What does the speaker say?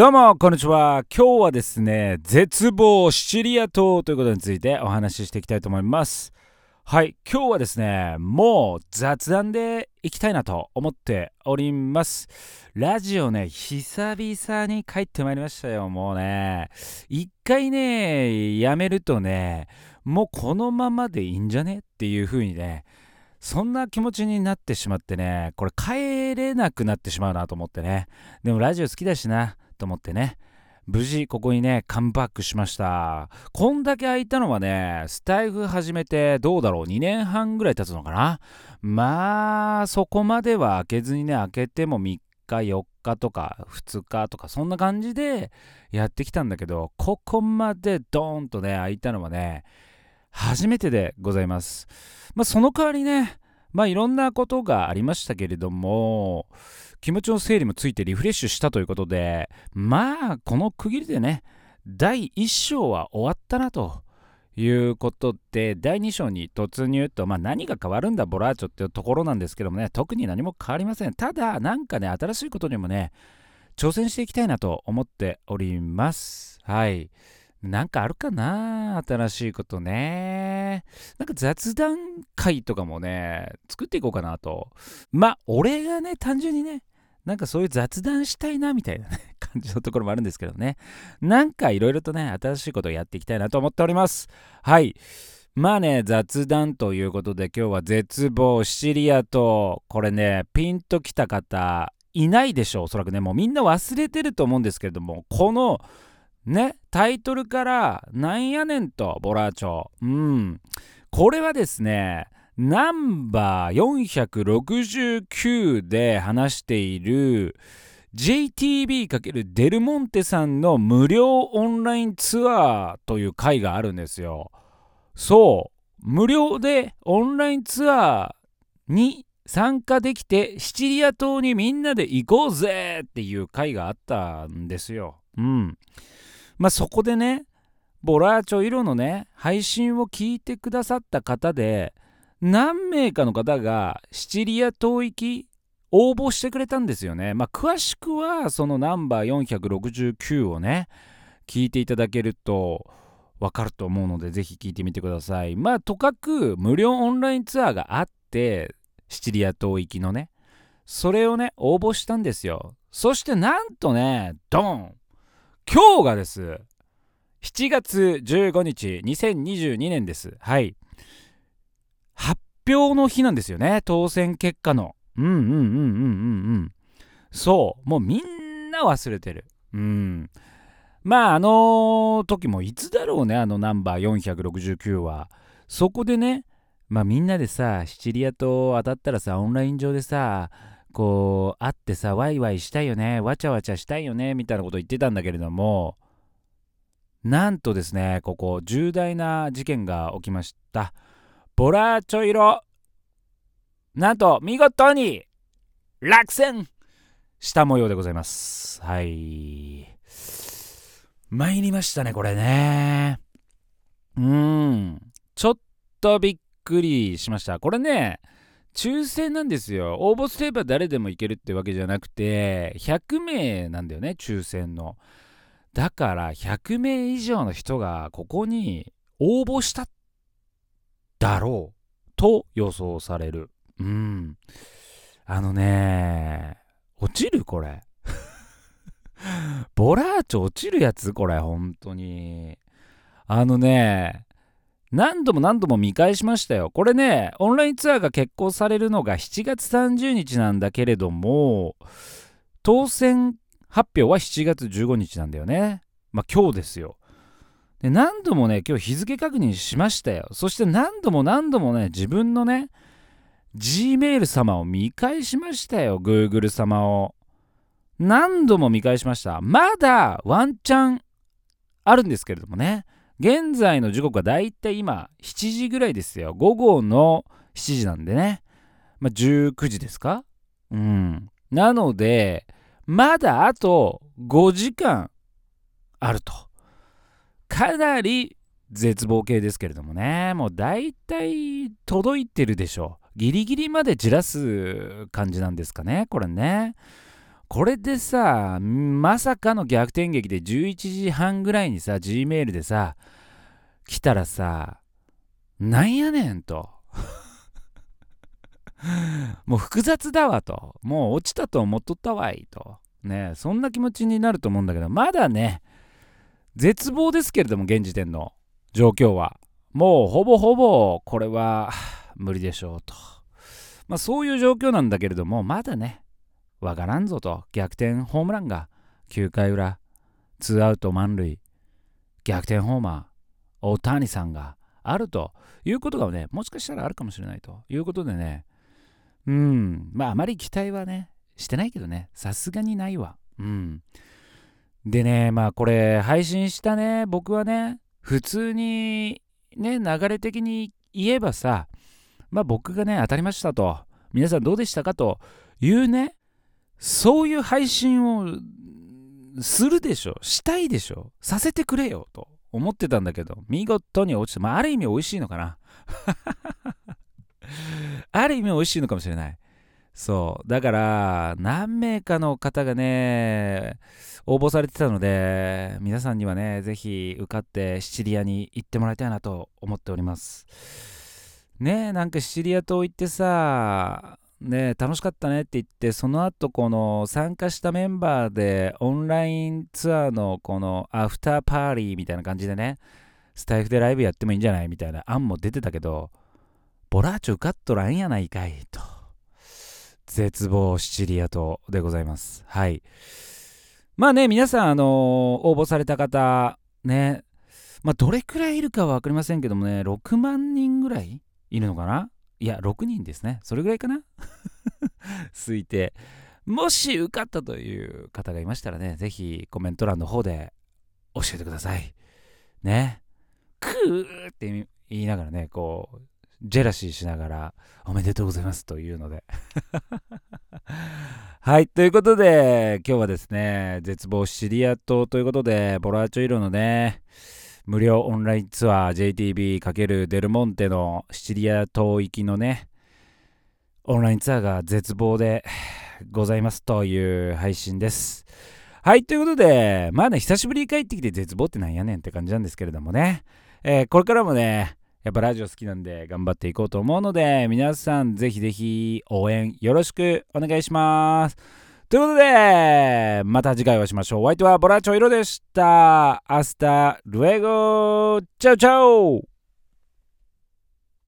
どうも、こんにちは。今日はですね、絶望シチリア島ということについてお話ししていきたいと思います。はい、今日はですね、もう雑談でいきたいなと思っております。ラジオね、久々に帰ってまいりましたよ。もうね、一回ね、やめるとね、もうこのままでいいんじゃねっていう風にね、そんな気持ちになってしまってね、これ帰れなくなってしまうなと思ってね。でもラジオ好きだしな、と思ってね。無事ここにねカムバックしました。こんだけ空いたのはねスタイフ始めてどうだろう？2年半ぐらい経つのかな？まあそこまでは開けずにね開けても3日4日とか2日とかそんな感じでやってきたんだけどここまでドーンとね開いたのはね初めてでございます。まあその代わりねまあいろんなことがありましたけれども気持ちの整理もついてリフレッシュしたということでまあこの区切りでね第1章は終わったなということで第2章に突入と、まあ、何が変わるんだボラーチョっていうところなんですけどもね特に何も変わりません。ただなんかね新しいことにもね挑戦していきたいなと思っております。はい。なんかあるかな新しいことね。なんか雑談会とかもね、作っていこうかなと。まあ、俺がね、単純にね、なんかそういう雑談したいなみたいなね 感じのところもあるんですけどねなんかいろいろとね新しいことをやっていきたいなと思っておりますはいまあね雑談ということで今日は絶望シチリアとこれねピンときた方いないでしょうおそらくねもうみんな忘れてると思うんですけれどもこのねタイトルからなんやねんとボラーチョうんこれはですねナンバー469で話している JTB× デルモンテさんの無料オンラインツアーという回があるんですよ。そう、無料でオンラインツアーに参加できてシチリア島にみんなで行こうぜっていう回があったんですよ。うん。まあそこでね、ボラーチョイロのね、配信を聞いてくださった方で、何名かの方がシチリア島行き応募してくれたんですよね。まあ、詳しくはそのナンバー469をね聞いていただけるとわかると思うのでぜひ聞いてみてください。まあとかく無料オンラインツアーがあってシチリア島行きのねそれをね応募したんですよ。そしてなんとねドン今日がです。7月15日2022年です。はい。発表の日なんですよね。当選結果の。うんうんうんうんうんうん。そう。もうみんな忘れてる。うん。まああの時もいつだろうね。あのナンバー469は。そこでねまあみんなでさシチリアと当たったらさオンライン上でさこう会ってさワイワイしたいよねわちゃわちゃしたいよねみたいなこと言ってたんだけれどもなんとですねここ重大な事件が起きました。ボラチョ色なんと見事に落選した模様でございます。はい。参りましたねこれね。うん。ちょっとびっくりしました。これね抽選なんですよ応募すれば誰でもいけるってわけじゃなくて100名なんだよね抽選のだから100名以上の人がここに応募しただろうと予想される。うん。あのね、落ちるこれ。ボラーチョ落ちるやつこれ、本当に。あのね、何度も何度も見返しましたよ。これね、オンラインツアーが決行されるのが7月30日なんだけれども、当選発表は7月15日なんだよね。まあ今日ですよ。で何度もね今日日付確認しましたよそして何度も何度もね自分のね Gmail 様を見返しましたよ Google 様を何度も見返しましたまだワンチャンあるんですけれどもね現在の時刻はだいたい今7時ぐらいですよ。午後の7時なんでね。まあ19時ですか？うん。なのでまだあと5時間あると。かなり絶望系ですけれどもね。もう大体届いてるでしょう。ギリギリまでじらす感じなんですかねこれね。これでさまさかの逆転劇で11時半ぐらいにさ G メールでさ来たらさなんやねんと。もう複雑だわと。もう落ちたと思っとったわいと。ねそんな気持ちになると思うんだけどまだね絶望ですけれども現時点の状況は。もうほぼほぼこれは無理でしょうと。まあそういう状況なんだけれどもまだねわからんぞと。逆転ホームランが。9回裏。ツーアウト満塁。逆転ホーマー。大谷さんが。あると。いうことがねもしかしたらあるかもしれないと。いうことでね。うん。まああまり期待はねしてないけどね。さすがにないわ。うん。でねまあこれ配信したね僕はね普通にね流れ的に言えばさまあ僕がね当たりましたと。皆さんどうでしたかというねそういう配信をするでしょ。したいでしょ。させてくれよと思ってたんだけど。見事に落ちてまあある意味美味しいのかな。ある意味美味しいのかもしれない。そう。だから何名かの方がね応募されてたので皆さんにはねぜひ受かってシチリアに行ってもらいたいなと思っております。ねえなんかシチリア島行ってさね楽しかったねって言ってその後この参加したメンバーでオンラインツアーのこのアフターパーリーみたいな感じでねスタイフでライブやってもいいんじゃないみたいな案も出てたけどボラーチョ受かっとらんやないかいと絶望シチリア島でございます。はい。まあね皆さんあのー、応募された方ねまあどれくらいいるかは分かりませんけどもね6万人ぐらいいるのかないや、6人ですね。それぐらいかな？推定。もし受かったという方がいましたらね、ぜひコメント欄の方で教えてください。ね。クーって言いながらね、こう、ジェラシーしながら、おめでとうございますというので。はい、ということで、今日はですね、絶望シリア島ということで、ボラーチョ色のね、無料オンラインツアー JTB× デルモンテのシチリア島行きのね、オンラインツアーが絶望でございますという配信です。はい、ということで、まあね、久しぶりに帰ってきて絶望ってなんやねんって感じなんですけれどもね、えー、これからもね、やっぱラジオ好きなんで頑張っていこうと思うので、皆さんぜひぜひ応援よろしくお願いします。ということで、また次回お会いしましょう。お相手はボラチョイロでした。 Hasta luego chao chao